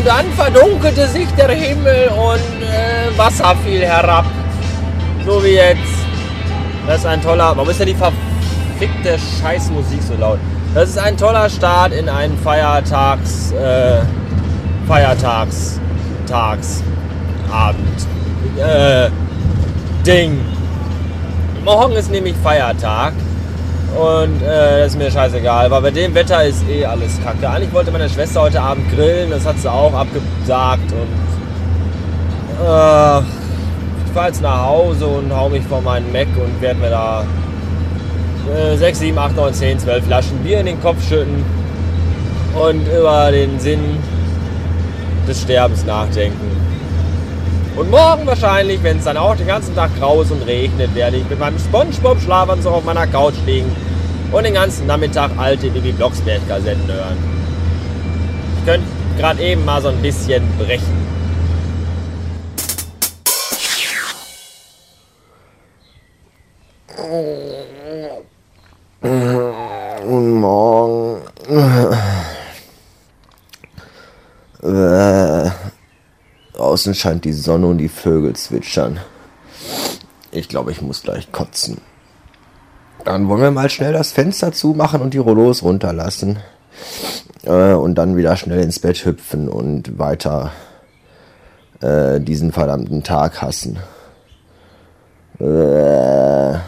Und dann verdunkelte sich der Himmel und äh, Wasser fiel herab. So wie jetzt. Das ist ein toller. Warum ist denn die verfickte Scheißmusik so laut? Das ist ein toller Start in einen Feiertags. Äh, Feiertags. Tags. Abend. Äh, Ding. Morgen ist nämlich Feiertag. Und äh, das ist mir scheißegal, weil bei dem Wetter ist eh alles kacke. Eigentlich wollte meine Schwester heute Abend grillen, das hat sie auch abgesagt. Und äh, ich fahre jetzt nach Hause und hau mich vor meinen Mac und werde mir da äh, 6, 7, 8, 9, 10, 12 Flaschen Bier in den Kopf schütten und über den Sinn des Sterbens nachdenken. Und morgen wahrscheinlich, wenn es dann auch den ganzen Tag grau ist und regnet, werde ich mit meinem Spongebob-Schlafanzug auf meiner Couch liegen und den ganzen Nachmittag alte Bibi Blocksberg-Kassetten hören. Ich könnte gerade eben mal so ein bisschen brechen. Guten Morgen. Äh, Außen scheint die Sonne und die Vögel zwitschern. Ich glaube, ich muss gleich kotzen. Dann wollen wir mal schnell das Fenster zumachen und die Rollos runterlassen. Äh, und dann wieder schnell ins Bett hüpfen und weiter äh, diesen verdammten Tag hassen. Äh.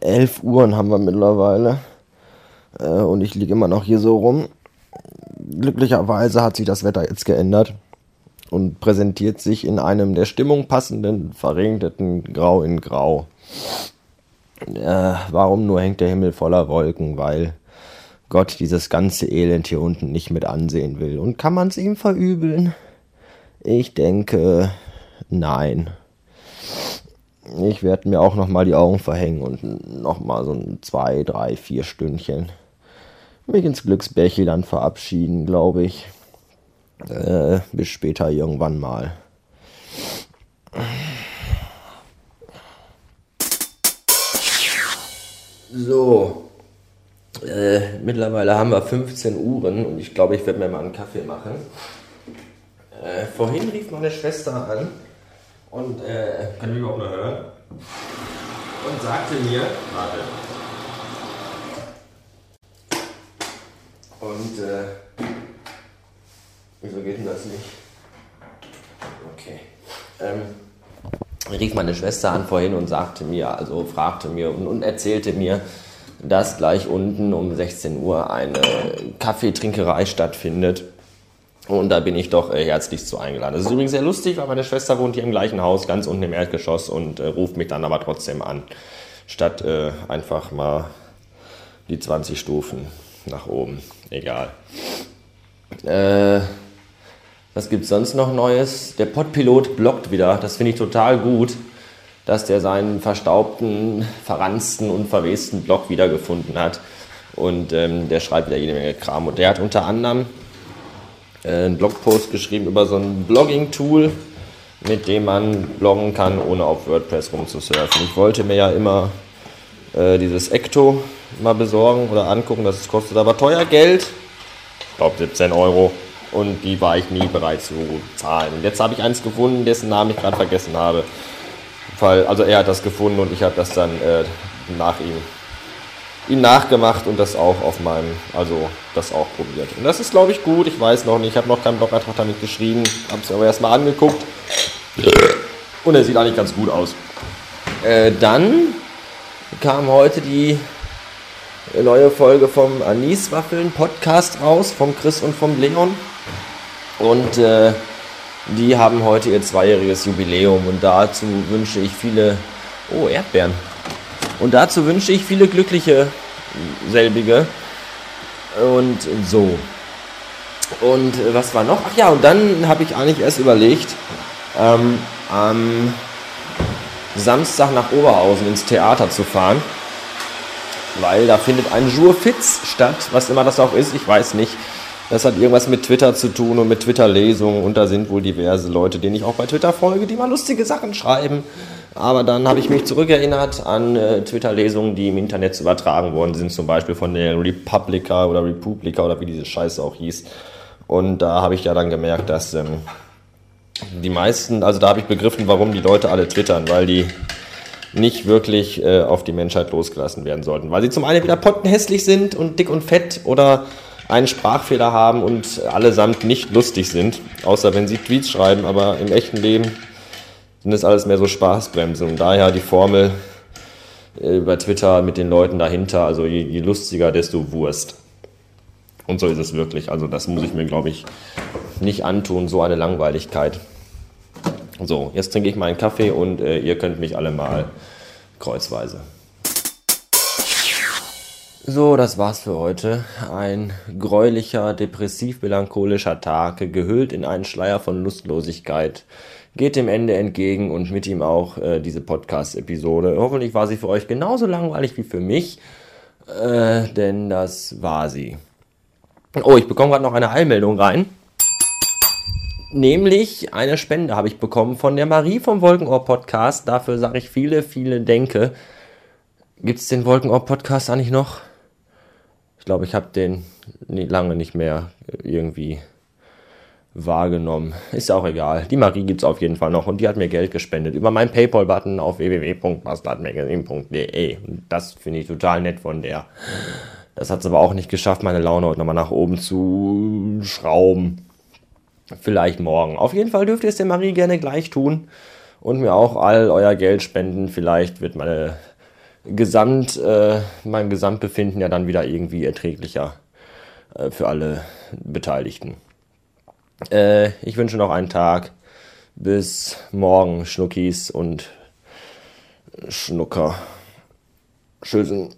11 Uhren haben wir mittlerweile. Äh, und ich liege immer noch hier so rum. Glücklicherweise hat sich das Wetter jetzt geändert und präsentiert sich in einem der Stimmung passenden, verregneten Grau in Grau. Äh, warum nur hängt der Himmel voller Wolken? Weil Gott dieses ganze Elend hier unten nicht mit ansehen will. Und kann man es ihm verübeln? Ich denke, nein. Ich werde mir auch noch mal die Augen verhängen und noch mal so ein zwei, drei, vier Stündchen mich ins Glücksbärchenland verabschieden, glaube ich. Äh, bis später irgendwann mal. So. Äh, mittlerweile haben wir 15 Uhren und ich glaube, ich werde mir mal einen Kaffee machen. Äh, vorhin rief meine Schwester an und äh, kann ich überhaupt noch hören? Und sagte mir, warte. Und äh, wieso geht denn das nicht? Okay. Ähm, rief meine Schwester an vorhin und sagte mir, also fragte mir und, und erzählte mir, dass gleich unten um 16 Uhr eine Kaffeetrinkerei stattfindet und da bin ich doch äh, herzlich zu eingeladen. Das ist übrigens sehr lustig, weil meine Schwester wohnt hier im gleichen Haus, ganz unten im Erdgeschoss und äh, ruft mich dann aber trotzdem an, statt äh, einfach mal die 20 Stufen nach oben. Egal. Äh, was gibt's sonst noch Neues? Der Podpilot blockt wieder. Das finde ich total gut, dass der seinen verstaubten, verranzten und verwesten Blog wiedergefunden hat. Und ähm, der schreibt wieder jede Menge Kram. Und der hat unter anderem äh, einen Blogpost geschrieben über so ein Blogging-Tool, mit dem man bloggen kann, ohne auf WordPress rumzusurfen. Ich wollte mir ja immer äh, dieses Ecto mal besorgen oder angucken, das kostet aber teuer Geld. Ich glaube 17 Euro. Und die war ich nie bereit zu zahlen. Und jetzt habe ich eins gefunden, dessen Namen ich gerade vergessen habe. Weil, also er hat das gefunden und ich habe das dann äh, nach ihm ihn nachgemacht und das auch auf meinem, also das auch probiert. Und das ist, glaube ich, gut. Ich weiß noch nicht, ich habe noch keinen Blogantrag damit geschrieben, habe es aber erstmal angeguckt. Und er sieht eigentlich ganz gut aus. Äh, dann kam heute die neue Folge vom Aniswaffeln Podcast raus, vom Chris und vom Leon. Und äh, die haben heute ihr zweijähriges Jubiläum und dazu wünsche ich viele, oh Erdbeeren, und dazu wünsche ich viele glückliche selbige. Und so. Und äh, was war noch? Ach ja, und dann habe ich eigentlich erst überlegt, ähm, am Samstag nach Oberhausen ins Theater zu fahren. Weil da findet ein Jour Fitz statt, was immer das auch ist, ich weiß nicht. Das hat irgendwas mit Twitter zu tun und mit Twitter-Lesungen und da sind wohl diverse Leute, denen ich auch bei Twitter folge, die mal lustige Sachen schreiben. Aber dann habe ich mich zurückerinnert an äh, Twitter-Lesungen, die im Internet übertragen worden sind, zum Beispiel von der Republica oder Republica oder wie diese Scheiße auch hieß. Und da habe ich ja dann gemerkt, dass ähm, die meisten, also da habe ich begriffen, warum die Leute alle twittern, weil die nicht wirklich äh, auf die Menschheit losgelassen werden sollten. Weil sie zum einen wieder pottenhässlich sind und dick und fett oder einen Sprachfehler haben und allesamt nicht lustig sind, außer wenn sie Tweets schreiben, aber im echten Leben sind es alles mehr so Spaßbremsen. Und daher die Formel äh, über Twitter mit den Leuten dahinter, also je, je lustiger, desto Wurst. Und so ist es wirklich. Also das muss ich mir, glaube ich, nicht antun, so eine Langweiligkeit. So, jetzt trinke ich meinen Kaffee und äh, ihr könnt mich alle mal kreuzweise. So, das war's für heute. Ein gräulicher, depressiv-melancholischer Tag, gehüllt in einen Schleier von Lustlosigkeit, geht dem Ende entgegen und mit ihm auch äh, diese Podcast-Episode. Hoffentlich war sie für euch genauso langweilig wie für mich, äh, denn das war sie. Oh, ich bekomme gerade noch eine Eilmeldung rein. Nämlich eine Spende habe ich bekommen von der Marie vom Wolkenohr Podcast. Dafür sage ich viele, viele Denke. Gibt es den Wolkenohr Podcast eigentlich noch? Glaube, ich habe den lange nicht mehr irgendwie wahrgenommen. Ist auch egal. Die Marie gibt es auf jeden Fall noch und die hat mir Geld gespendet über meinen Paypal-Button auf www.bastardmagazine.de. Das finde ich total nett von der. Das hat es aber auch nicht geschafft, meine Laune heute nochmal nach oben zu schrauben. Vielleicht morgen. Auf jeden Fall dürft ihr es der Marie gerne gleich tun und mir auch all euer Geld spenden. Vielleicht wird meine Gesamt, äh, mein Gesamtbefinden ja dann wieder irgendwie erträglicher äh, für alle Beteiligten. Äh, ich wünsche noch einen Tag. Bis morgen, Schnuckis und Schnucker. Tschüssen.